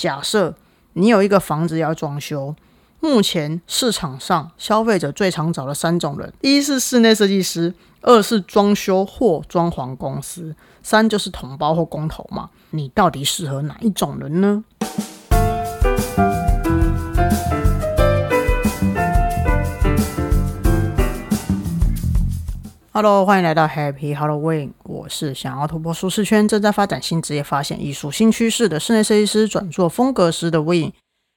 假设你有一个房子要装修，目前市场上消费者最常找的三种人，一是室内设计师，二是装修或装潢公司，三就是同胞或工头嘛。你到底适合哪一种人呢？Hello，欢迎来到 Happy Halloween。我是想要突破舒适圈、正在发展新职业、发现艺术新趋势的室内设计师，转做风格师的 Win。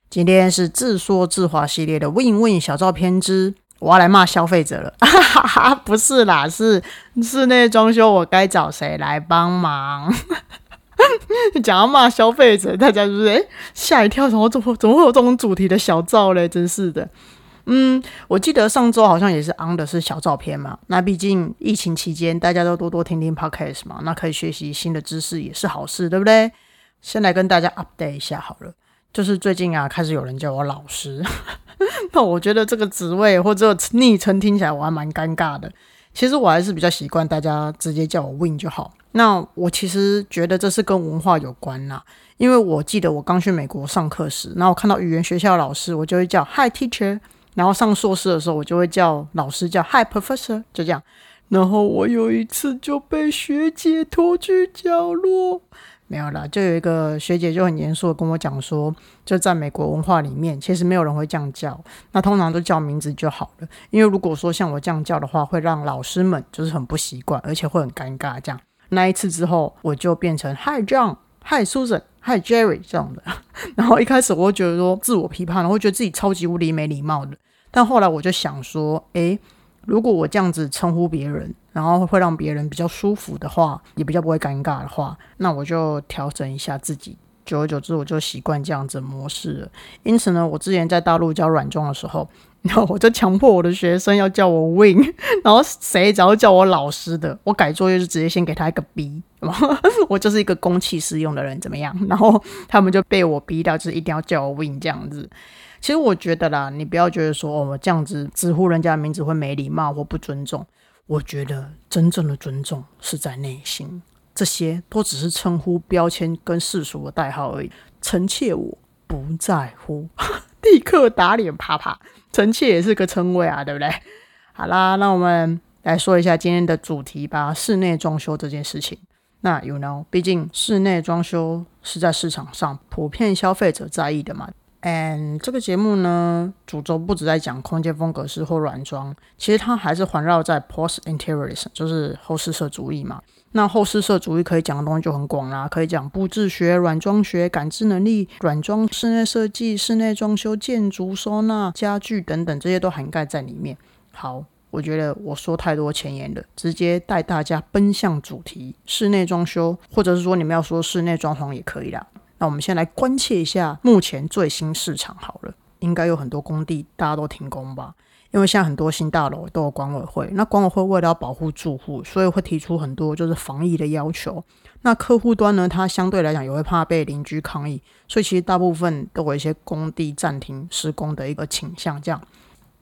今天是自说自话系列的 Win Win 小照片之，我要来骂消费者了。哈哈哈，不是啦，是室内装修，我该找谁来帮忙？讲要骂消费者，大家是不是哎吓一跳？怎么怎么怎么会有这种主题的小照嘞？真是的。嗯，我记得上周好像也是 on 的是小照片嘛。那毕竟疫情期间，大家都多多听听 podcast 嘛，那可以学习新的知识也是好事，对不对？先来跟大家 update 一下好了，就是最近啊，开始有人叫我老师，那我觉得这个职位或者昵称听起来我还蛮尴尬的。其实我还是比较习惯大家直接叫我 Win 就好。那我其实觉得这是跟文化有关呐，因为我记得我刚去美国上课时，然后我看到语言学校老师，我就会叫 Hi Teacher。然后上硕士的时候，我就会叫老师叫 Hi Professor，就这样。然后我有一次就被学姐拖去角落，没有啦，就有一个学姐就很严肃的跟我讲说，就在美国文化里面，其实没有人会这样叫，那通常都叫名字就好了。因为如果说像我这样叫的话，会让老师们就是很不习惯，而且会很尴尬。这样那一次之后，我就变成 Hi 嗨 Susan。Hi Jerry 这样的，然后一开始我会觉得说自我批判，然后觉得自己超级无敌没礼貌的。但后来我就想说，诶，如果我这样子称呼别人，然后会让别人比较舒服的话，也比较不会尴尬的话，那我就调整一下自己。久而久之，我就习惯这样子模式了。因此呢，我之前在大陆教软装的时候。然后我就强迫我的学生要叫我 Win，然后谁只要叫我老师的，我改作业就直接先给他一个 B，我就是一个公器私用的人，怎么样？然后 他们就被我逼到，就是一定要叫我 Win 这样子。其实我觉得啦，你不要觉得说我这样子直呼人家的名字会没礼貌或不尊重。我觉得真正的尊重是在内心，这些都只是称呼、标签跟世俗的代号而已。臣妾我不在乎，立刻打脸啪啪。臣妾也是个称谓啊，对不对？好啦，那我们来说一下今天的主题吧，室内装修这件事情。那 you know，毕竟室内装修是在市场上普遍消费者在意的嘛。And 这个节目呢，主轴不止在讲空间风格式或软装，其实它还是环绕在 post interiorism，就是后施设主义嘛。那后施设主义可以讲的东西就很广啦，可以讲布置学、软装学、感知能力、软装、室内设计、室内装修、建筑、收纳、家具等等，这些都涵盖在里面。好，我觉得我说太多前言了，直接带大家奔向主题：室内装修，或者是说你们要说室内装潢也可以啦。那我们先来关切一下目前最新市场好了，应该有很多工地大家都停工吧？因为现在很多新大楼都有管委会，那管委会为了要保护住户，所以会提出很多就是防疫的要求。那客户端呢，它相对来讲也会怕被邻居抗议，所以其实大部分都有一些工地暂停施工的一个倾向。这样，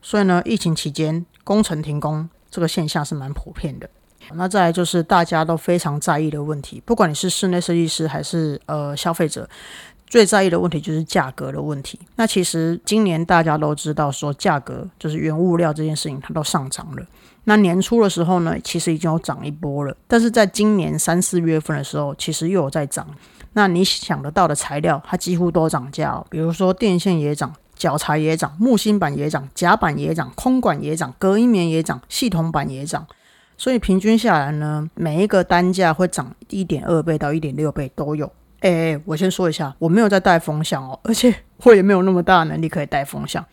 所以呢，疫情期间工程停工这个现象是蛮普遍的。那再来就是大家都非常在意的问题，不管你是室内设计师还是呃消费者。最在意的问题就是价格的问题。那其实今年大家都知道，说价格就是原物料这件事情，它都上涨了。那年初的时候呢，其实已经有涨一波了。但是在今年三四月份的时候，其实又有在涨。那你想得到的材料，它几乎都涨价。比如说电线也涨，脚材也涨，木芯板也涨，甲板也涨，空管也涨，隔音棉也涨，系统板也涨。所以平均下来呢，每一个单价会涨一点二倍到一点六倍都有。哎，我先说一下，我没有在带风向哦，而且我也没有那么大的能力可以带风向，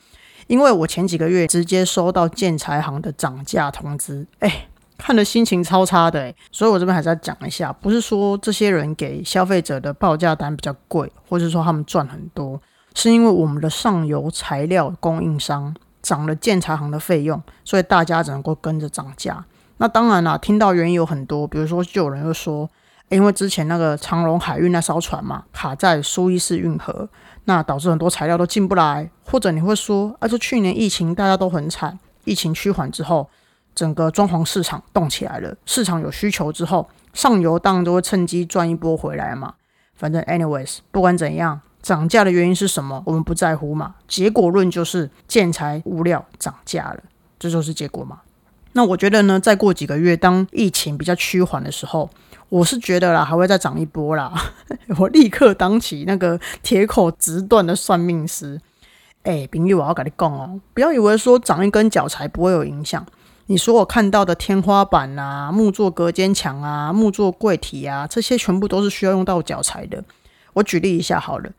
因为我前几个月直接收到建材行的涨价通知，哎，看的心情超差的，所以我这边还是要讲一下，不是说这些人给消费者的报价单比较贵，或者说他们赚很多，是因为我们的上游材料供应商涨了建材行的费用，所以大家只能够跟着涨价。那当然啦，听到原因有很多，比如说就有人又说。因为之前那个长隆海运那艘船嘛，卡在苏伊士运河，那导致很多材料都进不来。或者你会说，啊，就去年疫情大家都很惨，疫情趋缓之后，整个装潢市场动起来了，市场有需求之后，上游当然都会趁机赚一波回来嘛。反正，anyways，不管怎样，涨价的原因是什么？我们不在乎嘛。结果论就是建材物料涨价了，这就是结果嘛。那我觉得呢，再过几个月，当疫情比较趋缓的时候，我是觉得啦，还会再涨一波啦。我立刻当起那个铁口直断的算命师。哎，冰玉，我要跟你讲哦，不要以为说长一根脚才不会有影响。你说我看到的天花板啊、木作隔间墙啊、木作柜体啊，这些全部都是需要用到脚材的。我举例一下好了，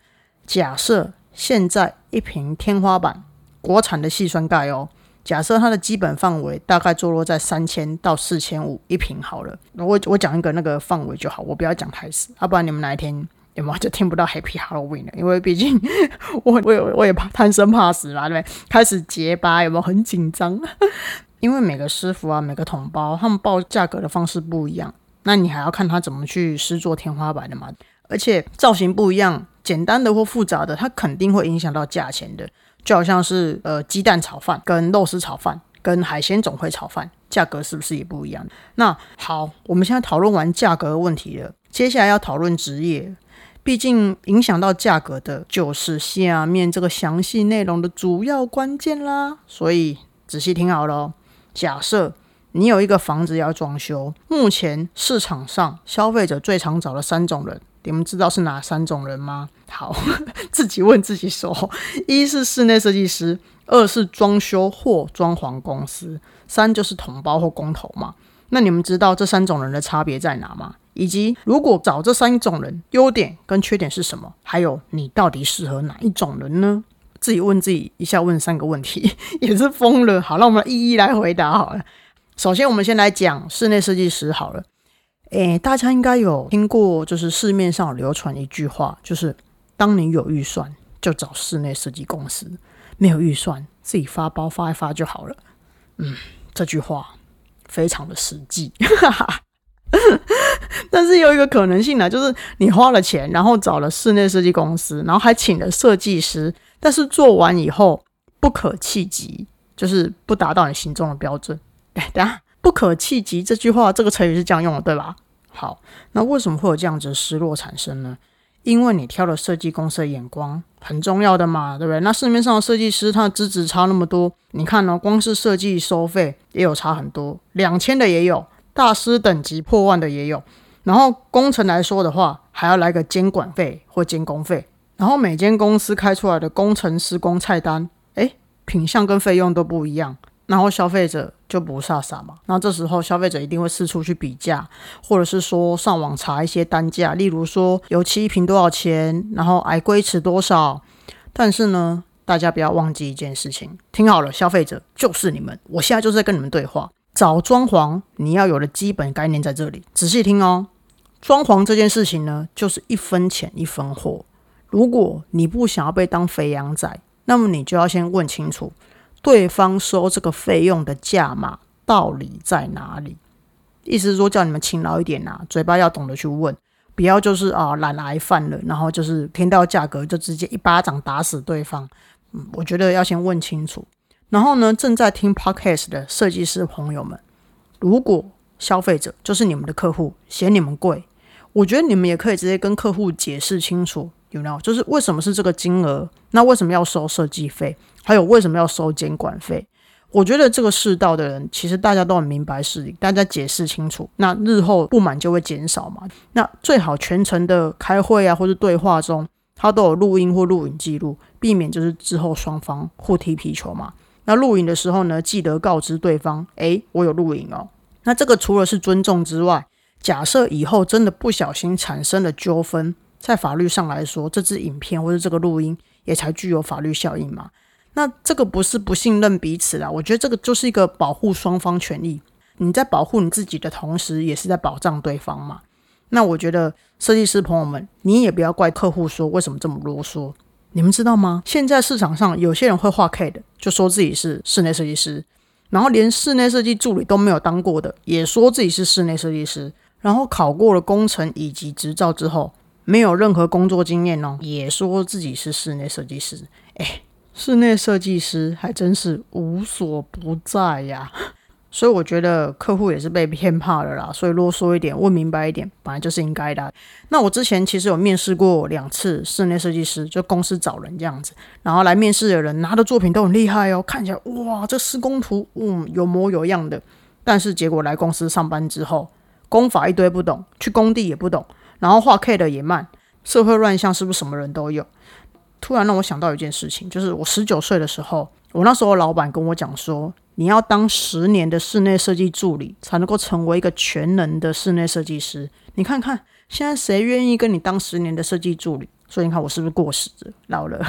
假设现在一瓶天花板，国产的细酸钙哦，假设它的基本范围大概坐落在三千到四千五一瓶好了。我我讲一个那个范围就好，我不要讲太死，要不然你们哪一天有没有就听不到 Happy Halloween 了？因为毕竟 我我也我也怕贪生怕死嘛，对不对？开始结巴有没有很紧张？因为每个师傅啊，每个同胞，他们报价格的方式不一样，那你还要看他怎么去施做天花板的嘛。而且造型不一样，简单的或复杂的，它肯定会影响到价钱的。就好像是呃鸡蛋炒饭、跟肉丝炒饭、跟海鲜总会炒饭，价格是不是也不一样？那好，我们现在讨论完价格问题了，接下来要讨论职业，毕竟影响到价格的就是下面这个详细内容的主要关键啦。所以仔细听好了。假设你有一个房子要装修，目前市场上消费者最常找的三种人，你们知道是哪三种人吗？好，自己问自己说：一是室内设计师，二是装修或装潢公司，三就是同胞或工头嘛。那你们知道这三种人的差别在哪吗？以及如果找这三种人，优点跟缺点是什么？还有你到底适合哪一种人呢？自己问自己一下，问三个问题 也是疯了。好，那我们一一来回答好了。首先，我们先来讲室内设计师好了。诶，大家应该有听过，就是市面上流传一句话，就是当你有预算就找室内设计公司，没有预算自己发包发一发就好了。嗯，这句话非常的实际。但是有一个可能性呢，就是你花了钱，然后找了室内设计公司，然后还请了设计师。但是做完以后不可企及，就是不达到你心中的标准。哎，等下，不可企及这句话，这个成语是这样用的，对吧？好，那为什么会有这样子的失落产生呢？因为你挑了设计公司的眼光很重要的嘛，对不对？那市面上的设计师他的资质差那么多，你看呢？光是设计收费也有差很多，两千的也有，大师等级破万的也有。然后工程来说的话，还要来个监管费或监工费。然后每间公司开出来的工程施工菜单，哎，品相跟费用都不一样，然后消费者就不傻傻嘛。那这时候消费者一定会四处去比价，或者是说上网查一些单价，例如说油漆一瓶多少钱，然后矮规尺多少。但是呢，大家不要忘记一件事情，听好了，消费者就是你们，我现在就是在跟你们对话。找装潢，你要有的基本概念在这里，仔细听哦。装潢这件事情呢，就是一分钱一分货。如果你不想要被当肥羊仔，那么你就要先问清楚对方收这个费用的价码到底在哪里。意思是说，叫你们勤劳一点呐，嘴巴要懂得去问，不要就是啊懒癌犯了，然后就是听到价格就直接一巴掌打死对方。嗯，我觉得要先问清楚。然后呢，正在听 podcast 的设计师朋友们，如果消费者就是你们的客户嫌你们贵，我觉得你们也可以直接跟客户解释清楚。有没有？就是为什么是这个金额？那为什么要收设计费？还有为什么要收监管费？我觉得这个世道的人，其实大家都很明白事理，大家解释清楚，那日后不满就会减少嘛。那最好全程的开会啊，或者对话中，他都有录音或录影记录，避免就是之后双方互踢皮球嘛。那录影的时候呢，记得告知对方，诶，我有录影哦。那这个除了是尊重之外，假设以后真的不小心产生了纠纷。在法律上来说，这支影片或者这个录音也才具有法律效应嘛？那这个不是不信任彼此啦，我觉得这个就是一个保护双方权益。你在保护你自己的同时，也是在保障对方嘛？那我觉得设计师朋友们，你也不要怪客户说为什么这么啰嗦。你们知道吗？现在市场上有些人会画 K 的，就说自己是室内设计师，然后连室内设计助理都没有当过的，也说自己是室内设计师，然后考过了工程以及执照之后。没有任何工作经验哦，也说自己是室内设计师。哎，室内设计师还真是无所不在呀。所以我觉得客户也是被骗怕了啦，所以啰嗦一点，问明白一点，本来就是应该的。那我之前其实有面试过两次室内设计师，就公司找人这样子，然后来面试的人拿的作品都很厉害哦，看起来哇，这施工图嗯有模有样的，但是结果来公司上班之后，工法一堆不懂，去工地也不懂，然后画 K 的也慢，社会乱象是不是什么人都有？突然让我想到一件事情，就是我十九岁的时候，我那时候老板跟我讲说。你要当十年的室内设计助理，才能够成为一个全能的室内设计师。你看看现在谁愿意跟你当十年的设计助理？所以你看我是不是过时、老了？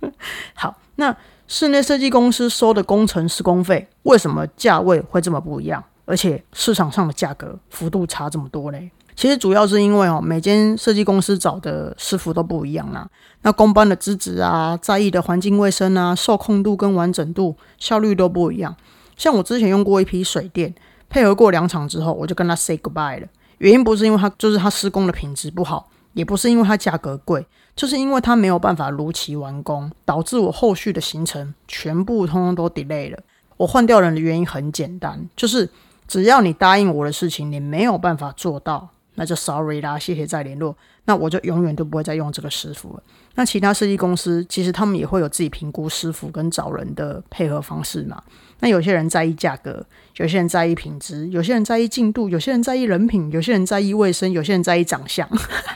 好，那室内设计公司收的工程施工费，为什么价位会这么不一样？而且市场上的价格幅度差这么多嘞？其实主要是因为哦，每间设计公司找的师傅都不一样啦。那工班的资质啊，在意的环境卫生啊，受控度跟完整度、效率都不一样。像我之前用过一批水电，配合过两场之后，我就跟他 say goodbye 了。原因不是因为他就是他施工的品质不好，也不是因为他价格贵，就是因为他没有办法如期完工，导致我后续的行程全部通通都 delay 了。我换掉人的原因很简单，就是只要你答应我的事情，你没有办法做到。那就 sorry 啦，谢谢再联络。那我就永远都不会再用这个师傅了。那其他设计公司其实他们也会有自己评估师傅跟找人的配合方式嘛。那有些人在意价格，有些人在意品质，有些人在意进度，有些人在意人品，有些人在意卫生，有些人在意长相。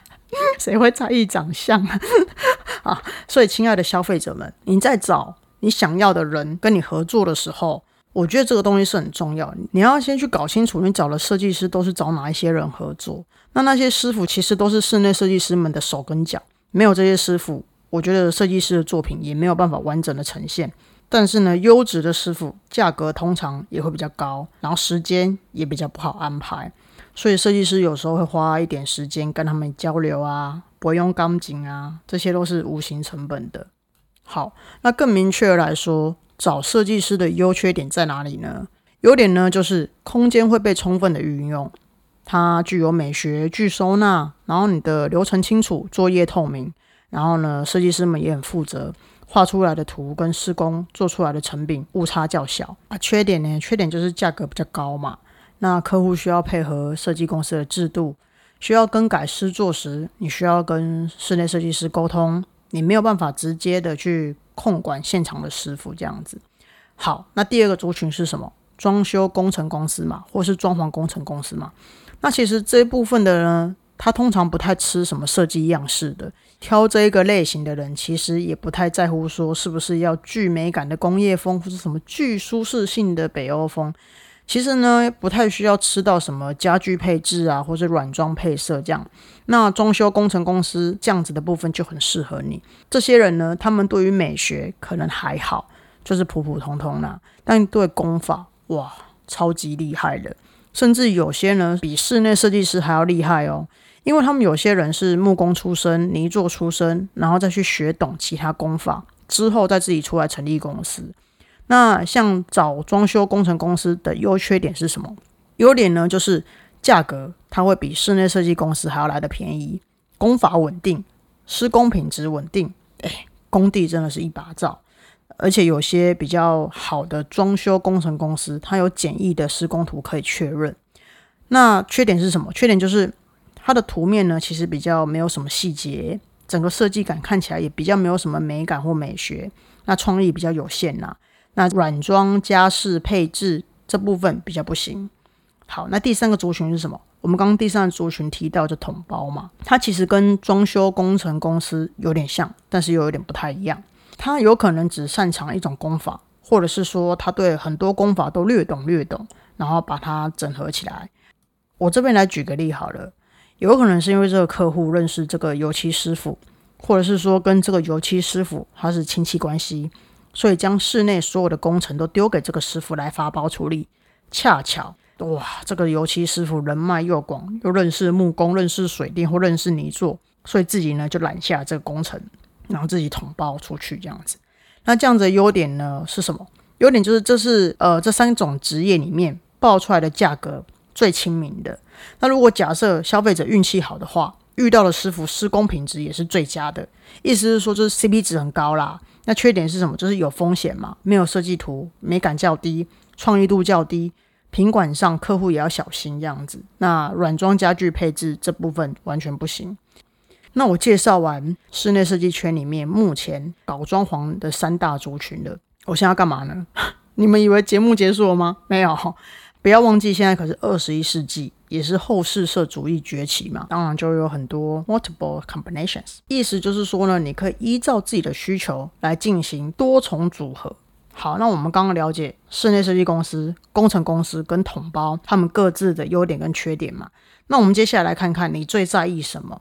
谁会在意长相啊？所以亲爱的消费者们，你在找你想要的人跟你合作的时候。我觉得这个东西是很重要，你要先去搞清楚，你找的设计师都是找哪一些人合作。那那些师傅其实都是室内设计师们的手跟脚，没有这些师傅，我觉得设计师的作品也没有办法完整的呈现。但是呢，优质的师傅价格通常也会比较高，然后时间也比较不好安排，所以设计师有时候会花一点时间跟他们交流啊，不会用钢筋啊，这些都是无形成本的。好，那更明确来说。找设计师的优缺点在哪里呢？优点呢，就是空间会被充分的运用，它具有美学、具收纳，然后你的流程清楚，作业透明，然后呢，设计师们也很负责，画出来的图跟施工做出来的成品误差较小。啊，缺点呢？缺点就是价格比较高嘛。那客户需要配合设计公司的制度，需要更改施作时，你需要跟室内设计师沟通，你没有办法直接的去。控管现场的师傅这样子，好，那第二个族群是什么？装修工程公司嘛，或是装潢工程公司嘛？那其实这部分的呢，他通常不太吃什么设计样式的，挑这一个类型的人，其实也不太在乎说是不是要具美感的工业风，或是什么具舒适性的北欧风。其实呢，不太需要吃到什么家具配置啊，或者软装配色这样。那装修工程公司这样子的部分就很适合你。这些人呢，他们对于美学可能还好，就是普普通通啦。但对工法，哇，超级厉害的。甚至有些呢，比室内设计师还要厉害哦。因为他们有些人是木工出身、泥作出身，然后再去学懂其他工法，之后再自己出来成立公司。那像找装修工程公司的优缺点是什么？优点呢，就是价格它会比室内设计公司还要来的便宜，工法稳定，施工品质稳定。哎，工地真的是一把照，而且有些比较好的装修工程公司，它有简易的施工图可以确认。那缺点是什么？缺点就是它的图面呢，其实比较没有什么细节，整个设计感看起来也比较没有什么美感或美学，那创意比较有限呐。那软装、家饰、配置这部分比较不行。好，那第三个族群是什么？我们刚刚第三个族群提到就统包嘛，它其实跟装修工程公司有点像，但是又有点不太一样。它有可能只擅长一种工法，或者是说他对很多工法都略懂略懂，然后把它整合起来。我这边来举个例好了，有可能是因为这个客户认识这个油漆师傅，或者是说跟这个油漆师傅他是亲戚关系。所以将室内所有的工程都丢给这个师傅来发包处理。恰巧，哇，这个油漆师傅人脉又广，又认识木工、认识水电或认识泥作，所以自己呢就揽下这个工程，然后自己统包出去这样子。那这样子的优点呢是什么？优点就是这是呃这三种职业里面报出来的价格最亲民的。那如果假设消费者运气好的话，遇到的师傅施工品质也是最佳的。意思是说，就是 CP 值很高啦。那缺点是什么？就是有风险嘛，没有设计图，美感较低，创意度较低，品管上客户也要小心这样子。那软装家具配置这部分完全不行。那我介绍完室内设计圈里面目前搞装潢的三大族群了，我现在要干嘛呢？你们以为节目结束了吗？没有，不要忘记现在可是二十一世纪，也是后世社主义崛起嘛，当然就有很多 multiple combinations，意思就是说呢，你可以依照自己的需求来进行多重组合。好，那我们刚刚了解室内设计公司、工程公司跟统包他们各自的优点跟缺点嘛，那我们接下来看看你最在意什么。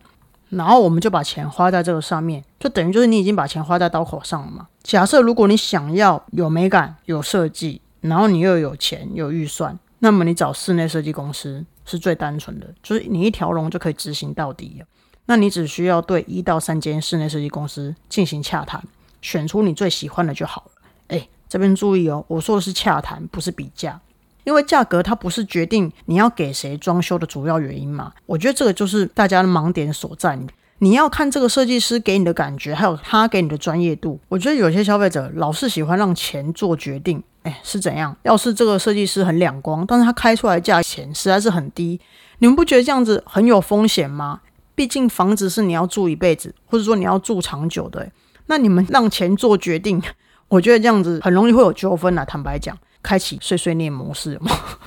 然后我们就把钱花在这个上面，就等于就是你已经把钱花在刀口上了嘛。假设如果你想要有美感、有设计，然后你又有钱、有预算，那么你找室内设计公司是最单纯的，就是你一条龙就可以执行到底。那你只需要对一到三间室内设计公司进行洽谈，选出你最喜欢的就好了。哎，这边注意哦，我说的是洽谈，不是比价。因为价格它不是决定你要给谁装修的主要原因嘛，我觉得这个就是大家的盲点所在。你要看这个设计师给你的感觉，还有他给你的专业度。我觉得有些消费者老是喜欢让钱做决定，是怎样？要是这个设计师很两光，但是他开出来的价钱实在是很低，你们不觉得这样子很有风险吗？毕竟房子是你要住一辈子，或者说你要住长久的，那你们让钱做决定，我觉得这样子很容易会有纠纷啊。坦白讲。开启碎碎念模式，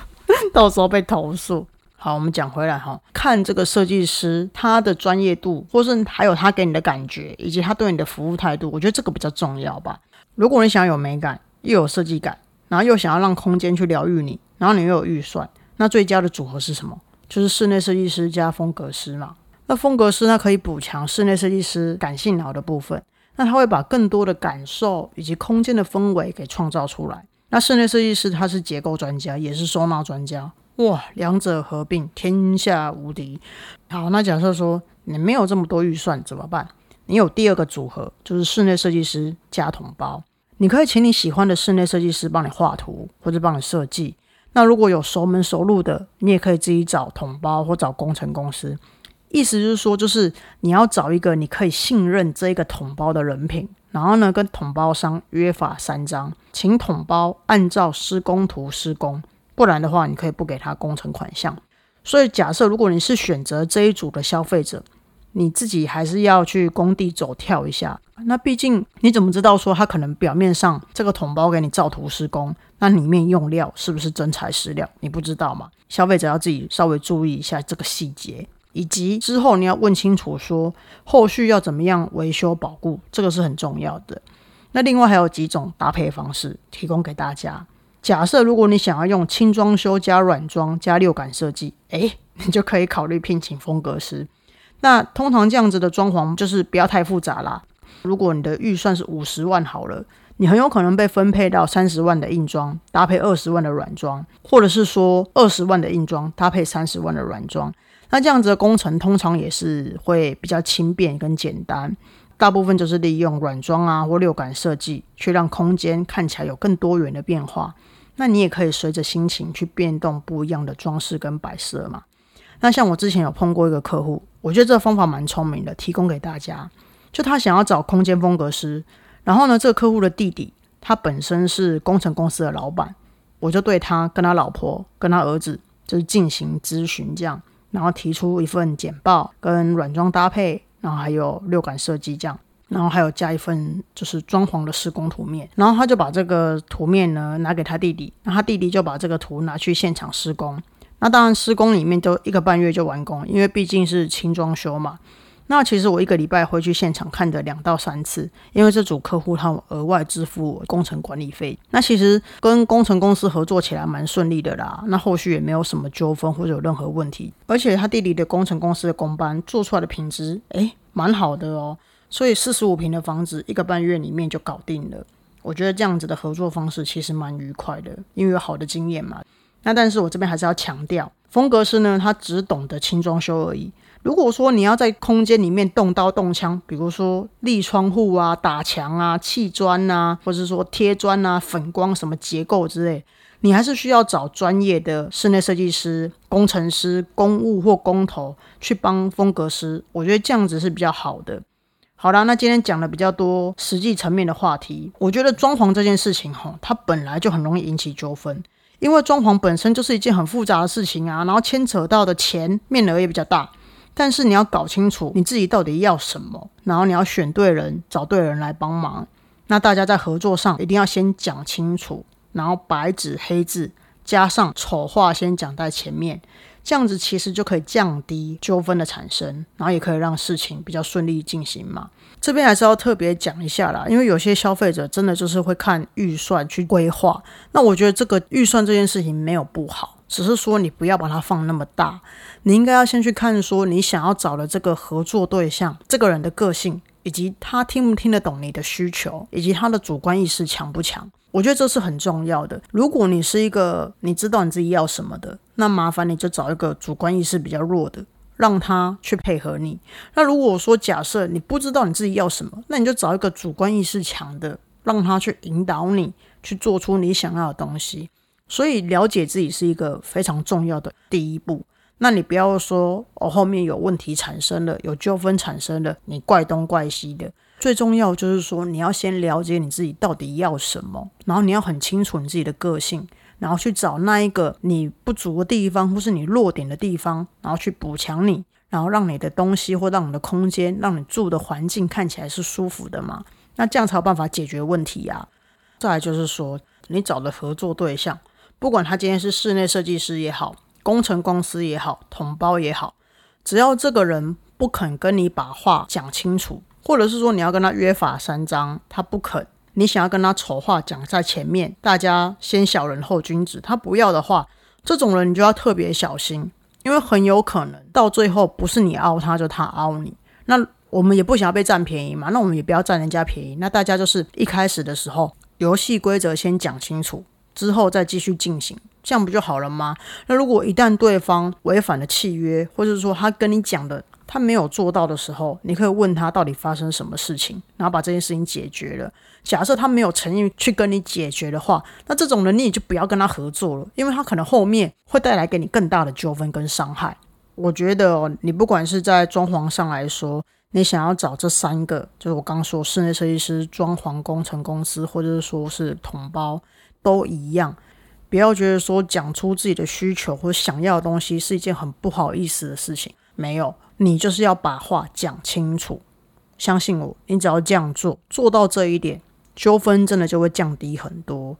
到时候被投诉。好，我们讲回来哈，看这个设计师他的专业度，或是还有他给你的感觉，以及他对你的服务态度，我觉得这个比较重要吧。如果你想有美感，又有设计感，然后又想要让空间去疗愈你，然后你又有预算，那最佳的组合是什么？就是室内设计师加风格师嘛。那风格师他可以补强室内设计师感性脑的部分，那他会把更多的感受以及空间的氛围给创造出来。那室内设计师他是结构专家，也是收纳专家，哇，两者合并天下无敌。好，那假设说你没有这么多预算怎么办？你有第二个组合，就是室内设计师加桶包，你可以请你喜欢的室内设计师帮你画图或者帮你设计。那如果有熟门熟路的，你也可以自己找桶包或找工程公司。意思就是说，就是你要找一个你可以信任这一个统包的人品，然后呢，跟统包商约法三章，请统包按照施工图施工，不然的话，你可以不给他工程款项。所以，假设如果你是选择这一组的消费者，你自己还是要去工地走跳一下。那毕竟你怎么知道说他可能表面上这个桶包给你照图施工，那里面用料是不是真材实料？你不知道嘛？消费者要自己稍微注意一下这个细节。以及之后你要问清楚，说后续要怎么样维修保固，这个是很重要的。那另外还有几种搭配方式提供给大家。假设如果你想要用轻装修加软装加六感设计，诶，你就可以考虑聘请风格师。那通常这样子的装潢就是不要太复杂啦。如果你的预算是五十万好了，你很有可能被分配到三十万的硬装搭配二十万的软装，或者是说二十万的硬装搭配三十万的软装。那这样子的工程通常也是会比较轻便跟简单，大部分就是利用软装啊或六感设计，去让空间看起来有更多元的变化。那你也可以随着心情去变动不一样的装饰跟摆设嘛。那像我之前有碰过一个客户，我觉得这个方法蛮聪明的，提供给大家。就他想要找空间风格师，然后呢，这个客户的弟弟他本身是工程公司的老板，我就对他跟他老婆跟他儿子就是进行咨询这样。然后提出一份简报，跟软装搭配，然后还有六感设计这样，然后还有加一份就是装潢的施工图面，然后他就把这个图面呢拿给他弟弟，那他弟弟就把这个图拿去现场施工。那当然施工里面都一个半月就完工，因为毕竟是轻装修嘛。那其实我一个礼拜会去现场看的两到三次，因为这组客户他额外支付工程管理费。那其实跟工程公司合作起来蛮顺利的啦，那后续也没有什么纠纷或者有任何问题。而且他弟弟的工程公司的工班做出来的品质，诶，蛮好的哦。所以四十五平的房子一个半月里面就搞定了。我觉得这样子的合作方式其实蛮愉快的，因为有好的经验嘛。那但是我这边还是要强调，风格师呢，他只懂得轻装修而已。如果说你要在空间里面动刀动枪，比如说立窗户啊、打墙啊、砌砖啊，或者说贴砖啊、粉光什么结构之类，你还是需要找专业的室内设计师、工程师、公务或工头去帮风格师。我觉得这样子是比较好的。好啦，那今天讲了比较多实际层面的话题，我觉得装潢这件事情哈，它本来就很容易引起纠纷。因为装潢本身就是一件很复杂的事情啊，然后牵扯到的钱面额也比较大。但是你要搞清楚你自己到底要什么，然后你要选对人，找对人来帮忙。那大家在合作上一定要先讲清楚，然后白纸黑字加上丑话先讲在前面，这样子其实就可以降低纠纷的产生，然后也可以让事情比较顺利进行嘛。这边还是要特别讲一下啦，因为有些消费者真的就是会看预算去规划。那我觉得这个预算这件事情没有不好，只是说你不要把它放那么大。你应该要先去看说你想要找的这个合作对象，这个人的个性，以及他听不听得懂你的需求，以及他的主观意识强不强。我觉得这是很重要的。如果你是一个你知道你自己要什么的，那麻烦你就找一个主观意识比较弱的。让他去配合你。那如果说假设你不知道你自己要什么，那你就找一个主观意识强的，让他去引导你去做出你想要的东西。所以了解自己是一个非常重要的第一步。那你不要说哦，后面有问题产生了，有纠纷产生了，你怪东怪西的。最重要就是说，你要先了解你自己到底要什么，然后你要很清楚你自己的个性。然后去找那一个你不足的地方，或是你弱点的地方，然后去补强你，然后让你的东西或让你的空间，让你住的环境看起来是舒服的嘛？那这样才有办法解决问题呀。再来就是说，你找的合作对象，不管他今天是室内设计师也好，工程公司也好，同胞也好，只要这个人不肯跟你把话讲清楚，或者是说你要跟他约法三章，他不肯。你想要跟他丑话讲在前面，大家先小人后君子。他不要的话，这种人你就要特别小心，因为很有可能到最后不是你凹他，就他凹你。那我们也不想要被占便宜嘛，那我们也不要占人家便宜。那大家就是一开始的时候，游戏规则先讲清楚，之后再继续进行，这样不就好了吗？那如果一旦对方违反了契约，或者说他跟你讲的他没有做到的时候，你可以问他到底发生什么事情，然后把这件事情解决了。假设他没有诚意去跟你解决的话，那这种人你就不要跟他合作了，因为他可能后面会带来给你更大的纠纷跟伤害。我觉得你不管是在装潢上来说，你想要找这三个，就是我刚说室内设计师、装潢工程公司，或者是说是同胞，都一样，不要觉得说讲出自己的需求或想要的东西是一件很不好意思的事情。没有，你就是要把话讲清楚。相信我，你只要这样做，做到这一点。纠纷真的就会降低很多，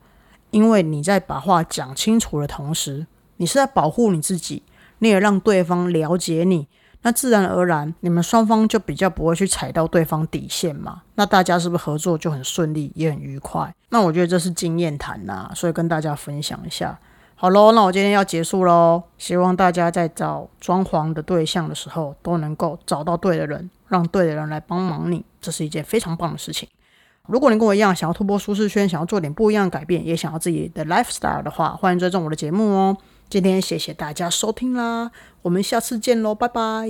因为你在把话讲清楚的同时，你是在保护你自己，你也让对方了解你，那自然而然你们双方就比较不会去踩到对方底线嘛。那大家是不是合作就很顺利，也很愉快？那我觉得这是经验谈呐，所以跟大家分享一下。好喽，那我今天要结束喽，希望大家在找装潢的对象的时候都能够找到对的人，让对的人来帮忙你，这是一件非常棒的事情。如果你跟我一样想要突破舒适圈，想要做点不一样的改变，也想要自己的 lifestyle 的话，欢迎追踪我的节目哦。今天谢谢大家收听啦我们下次见喽拜拜。